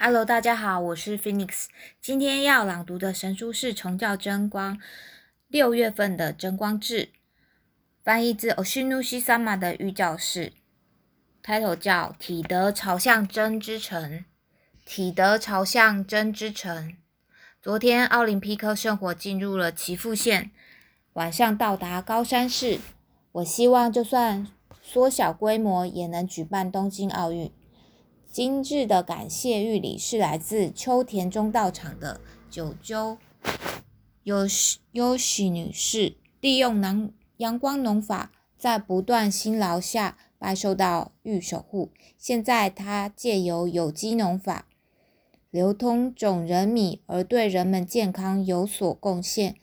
Hello，大家好，我是 Phoenix。今天要朗读的神书是《重教真光》六月份的真光志，翻译自 Oshinushi Sama 的御教示。开头叫“体德朝向真之城”，体德朝向真之城。昨天奥林匹克圣火进入了岐阜县，晚上到达高山市。我希望就算缩小规模，也能举办东京奥运。今日的感谢玉礼是来自秋田中道场的九鸠优优喜女士，利用阳阳光农法，在不断辛劳下，拜受到玉守护。现在她借由有机农法，流通种人米，而对人们健康有所贡献，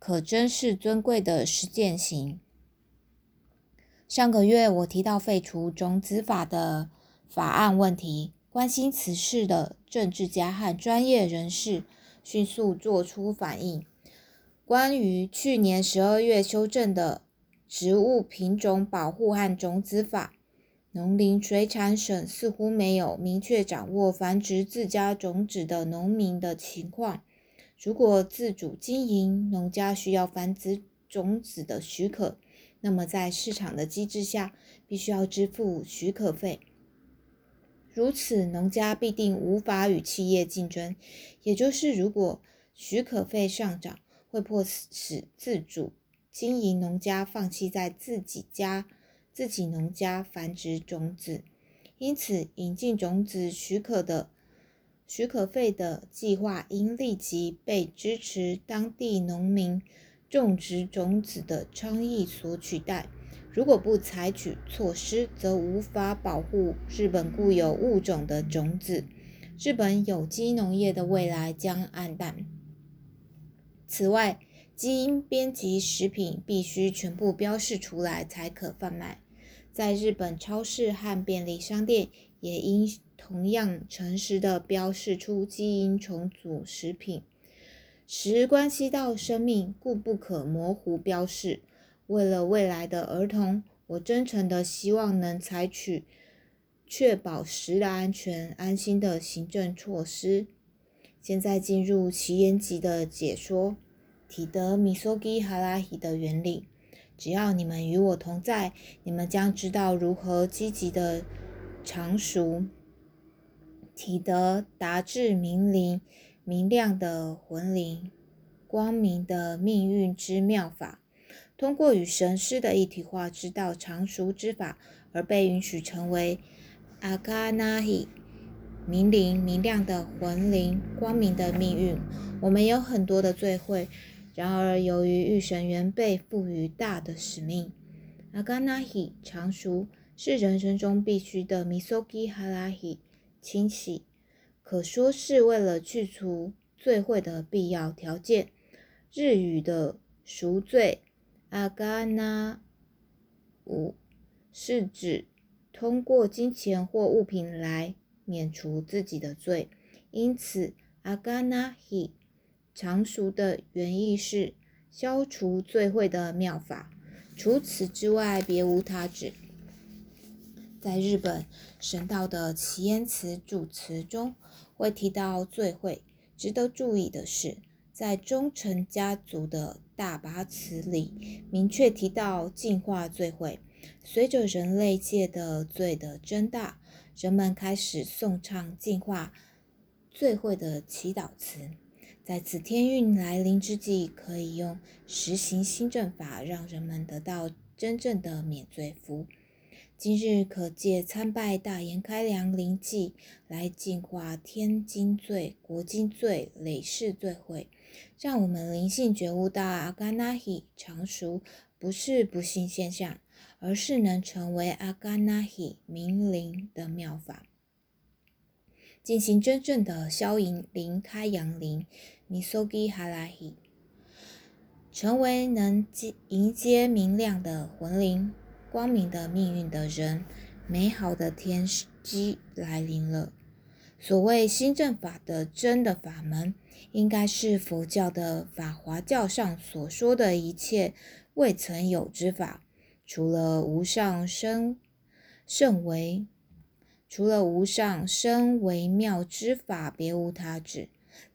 可真是尊贵的实践型。上个月我提到废除种子法的。法案问题，关心此事的政治家和专业人士迅速作出反应。关于去年十二月修正的植物品种保护和种子法，农林水产省似乎没有明确掌握繁殖自家种子的农民的情况。如果自主经营农家需要繁殖种子的许可，那么在市场的机制下，必须要支付许可费。如此，农家必定无法与企业竞争。也就是，如果许可费上涨，会迫使自主经营农家放弃在自己家、自己农家繁殖种子。因此，引进种子许可的许可费的计划应立即被支持当地农民种植种子的倡议所取代。如果不采取措施，则无法保护日本固有物种的种子，日本有机农业的未来将暗淡。此外，基因编辑食品必须全部标示出来才可贩卖，在日本超市和便利商店也应同样诚实的标示出基因重组食品。食关系到生命，故不可模糊标示。为了未来的儿童，我真诚的希望能采取确保食的安全、安心的行政措施。现在进入奇言级的解说，提德米索基哈拉希的原理。只要你们与我同在，你们将知道如何积极的常熟。提德达至明灵、明亮的魂灵、光明的命运之妙法。通过与神师的一体化之道常熟之法，而被允许成为阿卡那希明灵明亮的魂灵光明的命运。我们有很多的罪会，然而由于御神原被赋予大的使命，阿卡那希常熟是人生中必须的米索基哈拉希清洗，可说是为了去除罪会的必要条件。日语的赎罪。阿嘎那五是指通过金钱或物品来免除自己的罪，因此阿嘎那希常熟的原意是消除罪会的妙法。除此之外，别无他旨。在日本神道的祈言词祝词中会提到罪会。值得注意的是。在忠臣家族的大拔词里，明确提到进化罪会。随着人类界的罪的增大，人们开始颂唱进化罪会的祈祷词。在此天运来临之际，可以用实行新政法，让人们得到真正的免罪符。今日可借参拜大言开良灵祭来净化天津罪、国金罪、累世罪会。让我们灵性觉悟到阿嘎那希常熟不是不幸现象，而是能成为阿嘎那希明灵的妙法，进行真正的消淫灵、开阳灵、米索基哈拉希，成为能接迎接明亮的魂灵、光明的命运的人，美好的天机来临了。所谓新正法的真的法门。应该是佛教的法华教上所说的一切未曾有之法，除了无上生圣为，除了无上身为妙之法，别无他指。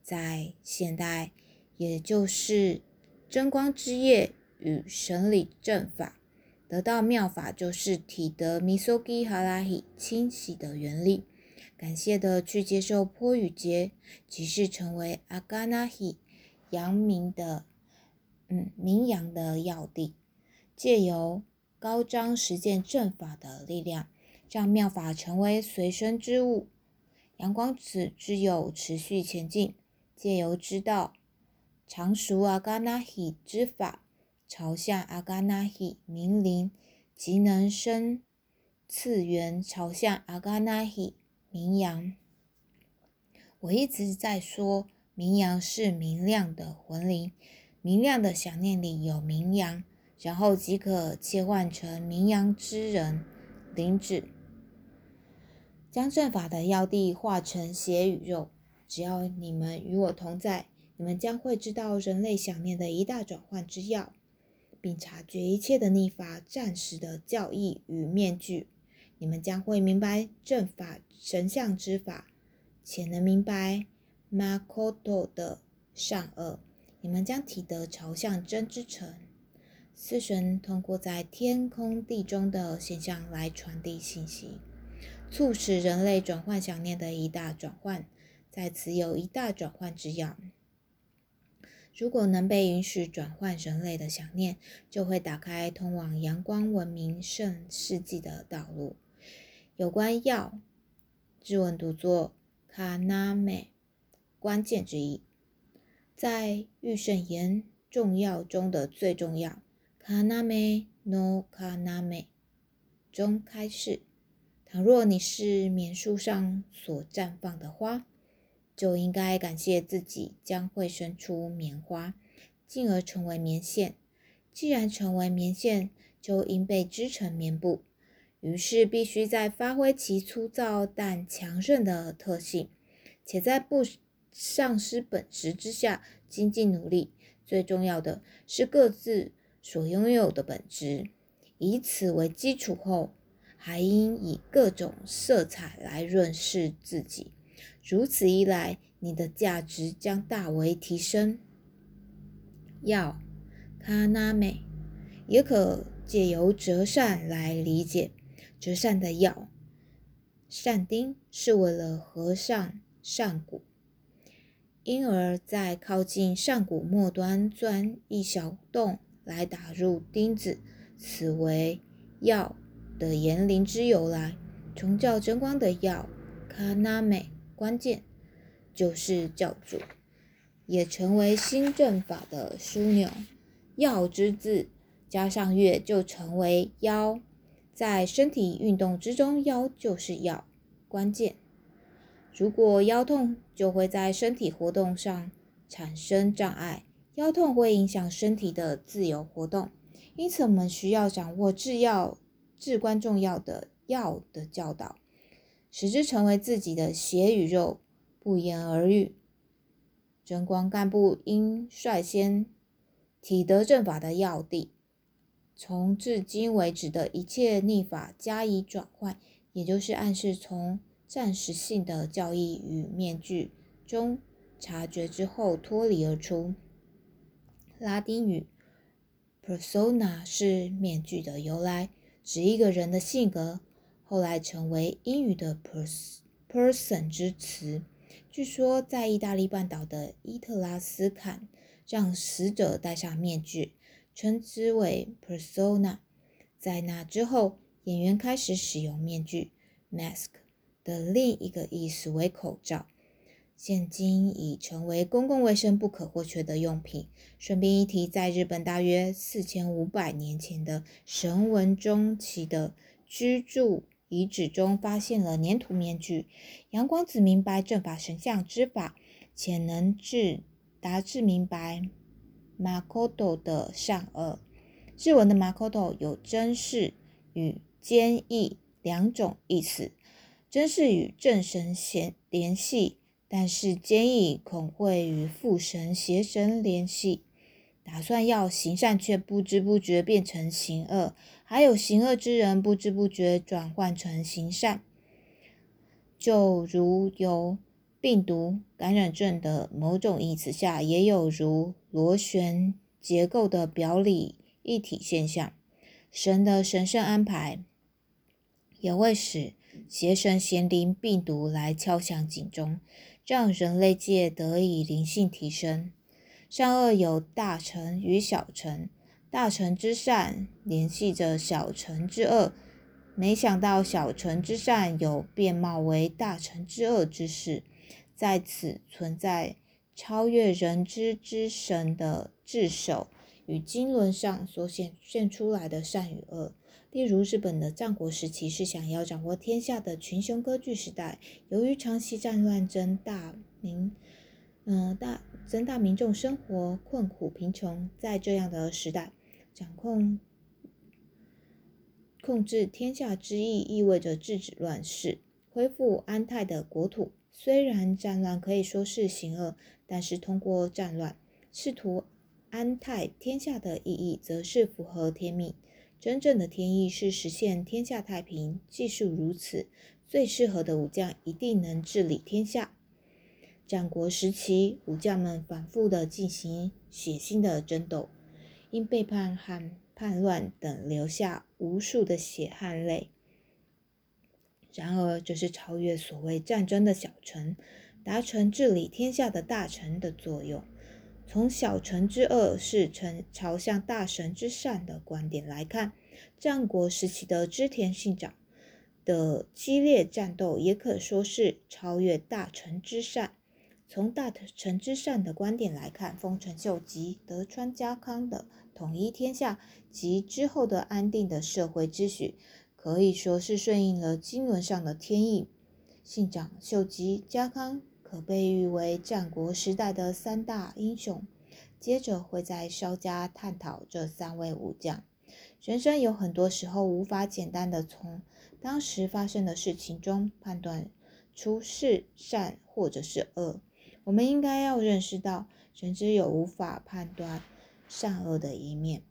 在现代，也就是真光之业与神理正法，得到妙法，就是体得弥梭基哈拉希清洗的原理。感谢的去接受坡与劫，即是成为阿嘎那希阳明的，嗯，名扬的要地。借由高张实践正法的力量，让妙法成为随身之物。阳光子之有持续前进。借由知道常熟阿嘎那希之法，朝向阿嘎那希明灵，即能生次元朝向阿嘎那希明阳。我一直在说，明阳是明亮的魂灵，明亮的想念里有明阳，然后即可切换成明阳之人灵子，将阵法的要地化成血与肉。只要你们与我同在，你们将会知道人类想念的一大转换之要，并察觉一切的逆法暂时的教义与面具。你们将会明白正法神像之法，且能明白 Makoto 的善恶。你们将体得朝向真之城。四神通过在天空地中的现象来传递信息，促使人类转换想念的一大转换。在此有一大转换之要。如果能被允许转换人类的想念，就会打开通往阳光文明圣世纪的道路。有关药，日文读作卡纳美，关键之一，在预圣言重要中的最重要。卡纳美 no 卡纳美中开始。倘若你是棉树上所绽放的花。就应该感谢自己将会生出棉花，进而成为棉线。既然成为棉线，就应被织成棉布。于是必须在发挥其粗糙但强韧的特性，且在不丧失本质之下精进努力。最重要的是各自所拥有的本质，以此为基础后，还应以各种色彩来润饰自己。如此一来，你的价值将大为提升。要卡纳美，也可借由折扇来理解。折扇的要扇钉是为了合上扇骨，因而，在靠近扇骨末端钻一小洞来打入钉子，此为要的言灵之由来。从教真光的要卡纳美。关键就是教主，也成为新正法的枢纽。药之字加上月，就成为妖。在身体运动之中，腰就是要关键。如果腰痛，就会在身体活动上产生障碍。腰痛会影响身体的自由活动，因此我们需要掌握制药至关重要的药的教导。使之成为自己的血与肉，不言而喻。真光干部应率先体得正法的要地，从至今为止的一切逆法加以转换，也就是暗示从暂时性的教义与面具中察觉之后脱离而出。拉丁语 persona 是面具的由来，指一个人的性格。后来成为英语的 person 之词。据说，在意大利半岛的伊特拉斯坎，让死者戴上面具，称之为 persona。在那之后，演员开始使用面具 mask 的另一个意思为口罩。现今已成为公共卫生不可或缺的用品。顺便一提，在日本大约四千五百年前的神文中期的居住。遗址中发现了粘土面具。阳光子明白正法神像之法，且能至达至明白 Makoto 的善恶。日文的 Makoto 有真视与坚毅两种意思。真视与正神联联系，但是坚毅恐会与父神邪神联系。打算要行善，却不知不觉变成行恶；还有行恶之人，不知不觉转换成行善。就如有病毒感染症的某种意思下，也有如螺旋结构的表里一体现象。神的神圣安排也会使邪神贤灵病毒来敲响警钟，让人类界得以灵性提升。善恶有大成与小成，大成之善联系着小成之恶。没想到小成之善有变貌为大成之恶之事，在此存在超越人之之神的智手与经纶上所显现出来的善与恶。例如，日本的战国时期是想要掌握天下的群雄割据时代，由于长期战乱，增大民，嗯大增大民众生活困苦贫穷，在这样的时代，掌控。控制天下之意，意味着制止乱世，恢复安泰的国土。虽然战乱可以说是行恶，但是通过战乱试图安泰天下的意义，则是符合天命。真正的天意是实现天下太平。既是如此，最适合的武将一定能治理天下。战国时期，武将们反复的进行血腥的争斗，因背叛和叛乱等留下无数的血汗泪。然而，这是超越所谓战争的小臣，达成治理天下的大臣的作用。从小臣之恶是臣朝向大神之善的观点来看，战国时期的织田信长的激烈战斗也可说是超越大臣之善。从大臣之善的观点来看，丰臣秀吉、德川家康的。统一天下及之后的安定的社会秩序，可以说是顺应了经纶上的天意。信长、秀吉、家康可被誉为战国时代的三大英雄。接着会在稍加探讨这三位武将。人生有很多时候无法简单的从当时发生的事情中判断出是善或者是恶。我们应该要认识到，人之有无法判断。善恶的一面，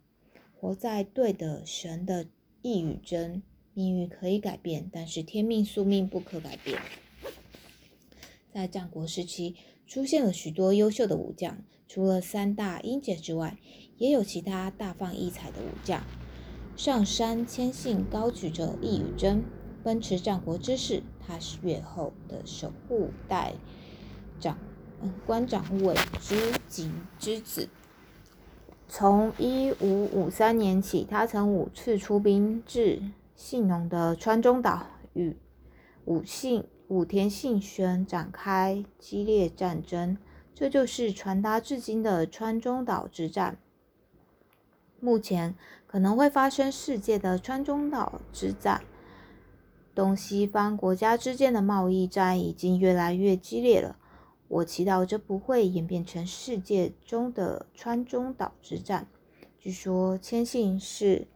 活在对的神的意与真，命运可以改变，但是天命宿命不可改变。在战国时期，出现了许多优秀的武将，除了三大英杰之外，也有其他大放异彩的武将。上山谦信高举着义与真，奔驰战国之势。他是越后的守护代长，嗯，官长尾之景之子。从一五五三年起，他曾五次出兵至信浓的川中岛，与武信武田信玄展开激烈战争。这就是传达至今的川中岛之战。目前可能会发生世界的川中岛之战。东西方国家之间的贸易战已经越来越激烈了。我祈祷这不会演变成世界中的川中岛之战。据说谦信是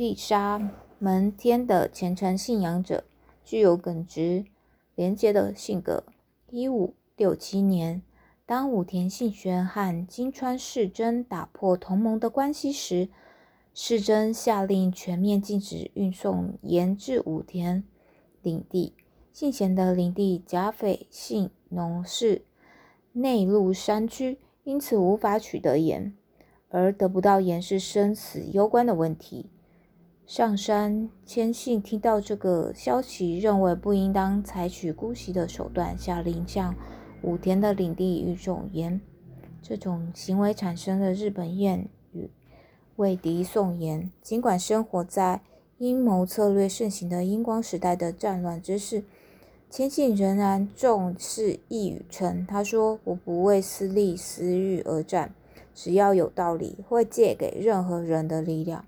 必杀门天的虔诚信仰者，具有耿直廉洁的性格。一五六七年，当武田信玄和金川世真打破同盟的关系时，世真下令全面禁止运送盐至武田领地。信贤的领地甲斐信浓是内陆山区，因此无法取得盐，而得不到盐是生死攸关的问题。上山谦信听到这个消息，认为不应当采取姑息的手段，下令向武田的领地运送盐。这种行为产生了日本谚语“为敌送盐”。尽管生活在阴谋策略盛行的英光时代的战乱之势。谦信仍然重视义与诚。他说：“我不为私利私欲而战，只要有道理，会借给任何人的力量。”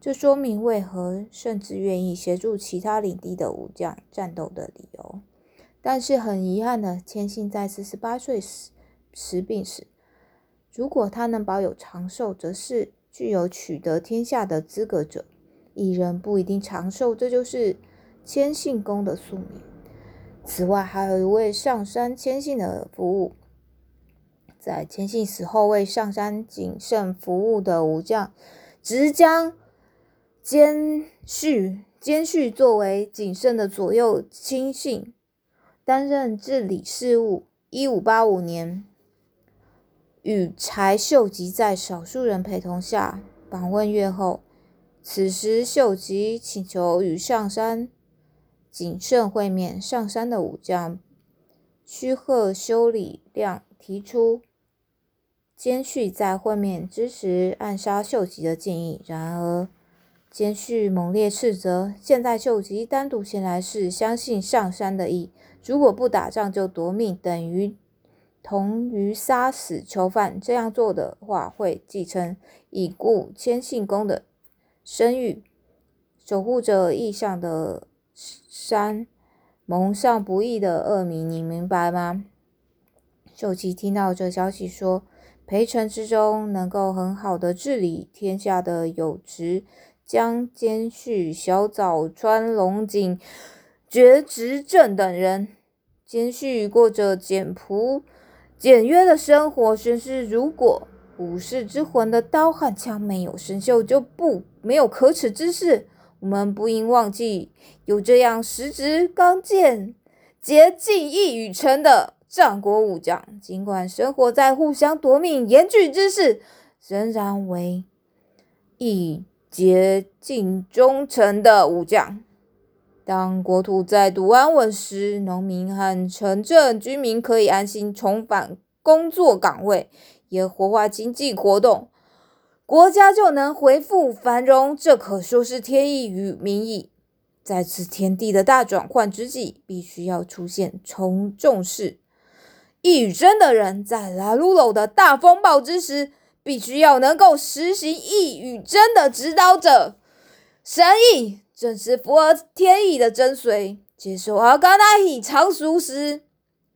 这说明为何甚至愿意协助其他领地的武将战斗的理由。但是很遗憾的，谦信在四十八岁时时病死。如果他能保有长寿，则是具有取得天下的资格者。一人不一定长寿，这就是谦信公的宿命。此外，还有一位上山谦信的服务。在谦信死后，为上山谨慎服务的武将，直将兼续兼续作为谨慎的左右亲信，担任治理事务。一五八五年，与柴秀吉在少数人陪同下访问越后，此时秀吉请求与上山谨慎会面。上山的武将须贺修理亮提出兼续在会面之时暗杀秀吉的建议，然而。兼续猛烈斥责，现在秀吉单独前来是相信上山的意，如果不打仗就夺命，等于同于杀死囚犯。这样做的话，会继承已故千信公的声誉，守护着意象的山，蒙上不义的恶名。你明白吗？秀吉听到这消息，说陪臣之中能够很好的治理天下的有职。将兼续、小早川龙井、绝直正等人，兼续过着简朴、简约的生活。宣誓：如果武士之魂的刀和枪没有生锈，就不没有可耻之事。我们不应忘记，有这样实直、刚健、竭尽一与成的战国武将，尽管生活在互相夺命严峻之势，仍然为义。竭尽忠诚的武将。当国土再度安稳时，农民和城镇居民可以安心重返工作岗位，也活化经济活动，国家就能恢复繁荣。这可说是天意与民意。在此天地的大转换之际，必须要出现从重视义与真的人。在拉鲁鲁的大风暴之时。必须要能够实行义与真的指导者，神意正是符合天意的真髓。接受阿嘎那伊常熟时，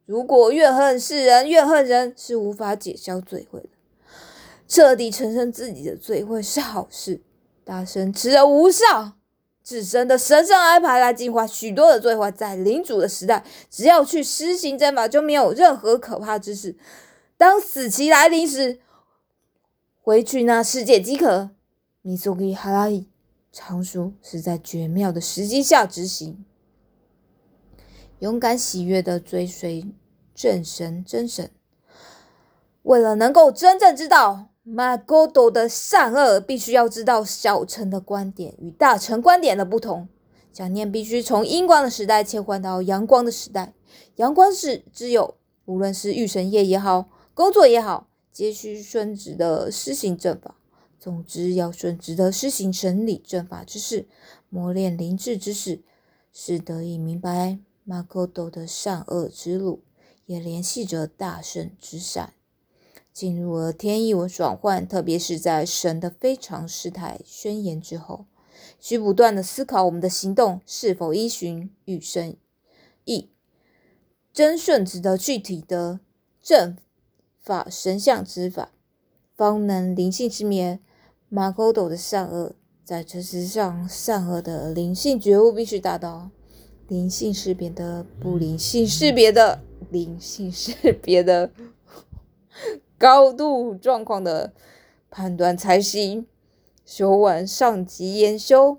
如果怨恨世人，怨恨人是无法解消罪会的。彻底承认自己的罪会是好事。大神持了无上自身的神圣安排来净化许多的罪坏。在领主的时代，只要去施行真法，就没有任何可怕之事。当死期来临时，回去那世界即可。米苏吉哈拉伊常说是在绝妙的时机下执行，勇敢喜悦的追随正神真神。为了能够真正知道马戈多的善恶，必须要知道小臣的观点与大臣观点的不同。想念必须从阴光的时代切换到阳光的时代。阳光是只有，无论是御神业也好，工作也好。皆需顺直的施行正法。总之，要顺直的施行神理正法之事，磨练灵智之事，是得以明白马可多的善恶之路，也联系着大圣之善。进入了天意文转换，特别是在神的非常事态宣言之后，需不断的思考我们的行动是否依循与神意，真顺直的具体的正。法神像之法，方能灵性之灭。马沟斗的善恶，在这世上，善恶的灵性觉悟必须达到灵性识别的不灵性识别的灵性识别的高度状况的判断才行。修完上级研修，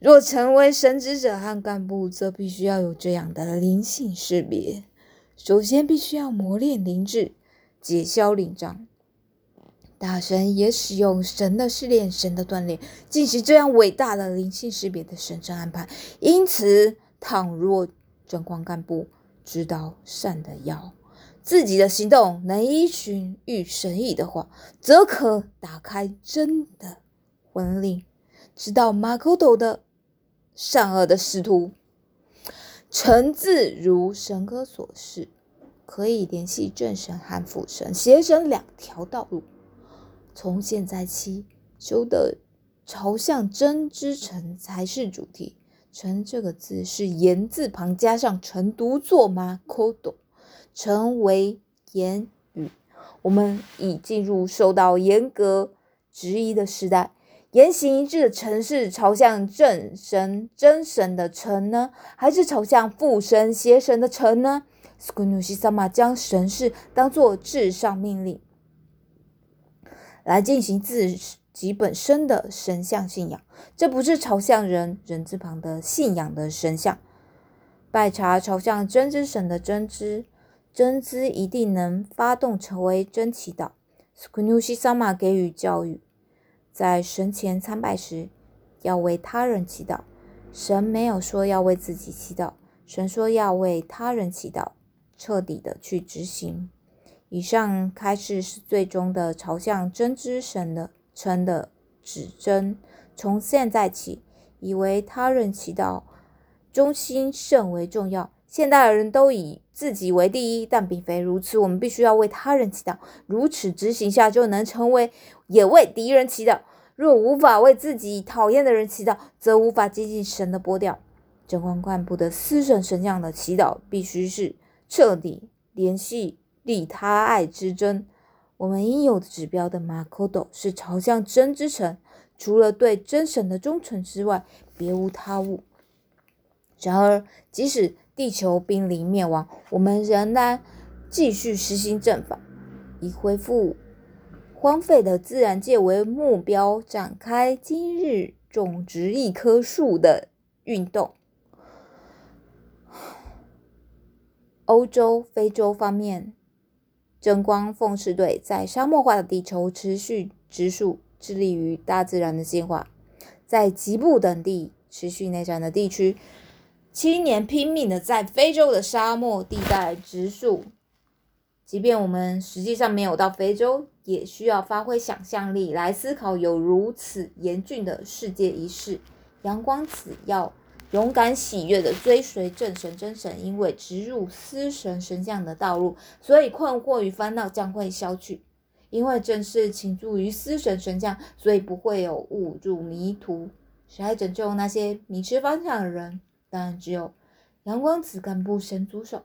若成为神职者和干部，则必须要有这样的灵性识别。首先，必须要磨练灵智，解消灵障。大神也使用神的试炼、神的锻炼，进行这样伟大的灵性识别的神圣安排。因此，倘若正光干部知道善的要，自己的行动能依循与神意的话，则可打开真的魂灵，知道马可斗的善恶的使徒。臣自如神哥所示，可以联系正神和副神、邪神两条道路。从现在起，修的朝向真之城才是主题。臣这个字是言字旁加上成读作吗？kodo，臣为言语。我们已进入受到严格质疑的时代。言行一致的臣是朝向正神真神的臣呢，还是朝向父神邪神的臣呢？斯库努西萨玛将神事当作至上命令来进行自己本身的神像信仰。这不是朝向人人字旁的信仰的神像。拜查朝向真之神的真知，真知一定能发动成为真祈祷。斯库努西萨玛给予教育，在神前参拜时要为他人祈祷。神没有说要为自己祈祷，神说要为他人祈祷，彻底的去执行。以上开示是最终的朝向真知神的称的指针。从现在起，以为他人祈祷。中心甚为重要。现代人都以自己为第一，但并非如此。我们必须要为他人祈祷，如此执行下，就能成为也为敌人祈祷。若无法为自己讨厌的人祈祷，则无法接近神的波调。真光干部的私神神像的祈祷，必须是彻底联系利他爱之真。我们应有的指标的马可斗是朝向真之城，除了对真神的忠诚之外，别无他物。然而，即使地球濒临灭亡，我们仍然继续实行正法，以恢复荒废的自然界为目标，展开今日种植一棵树的运动。欧洲、非洲方面，真光奉仕队在沙漠化的地球持续植树，致力于大自然的进化。在吉布等地持续内战的地区。青年拼命的在非洲的沙漠地带植树，即便我们实际上没有到非洲，也需要发挥想象力来思考有如此严峻的世界仪式。阳光子要勇敢喜悦的追随正神真神，因为植入司神神像的道路，所以困惑与烦恼将会消去。因为正是倾注于司神神像，所以不会有误入迷途，谁来拯救那些迷失方向的人。但只有阳光子干部神族手，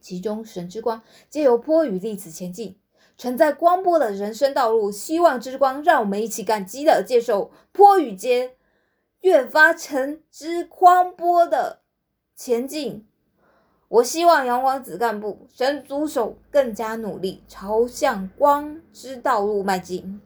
其中神之光皆由波与粒子前进，承载光波的人生道路。希望之光，让我们一起感激的接受波与间越发成之光波的前进。我希望阳光子干部神族手更加努力，朝向光之道路迈进。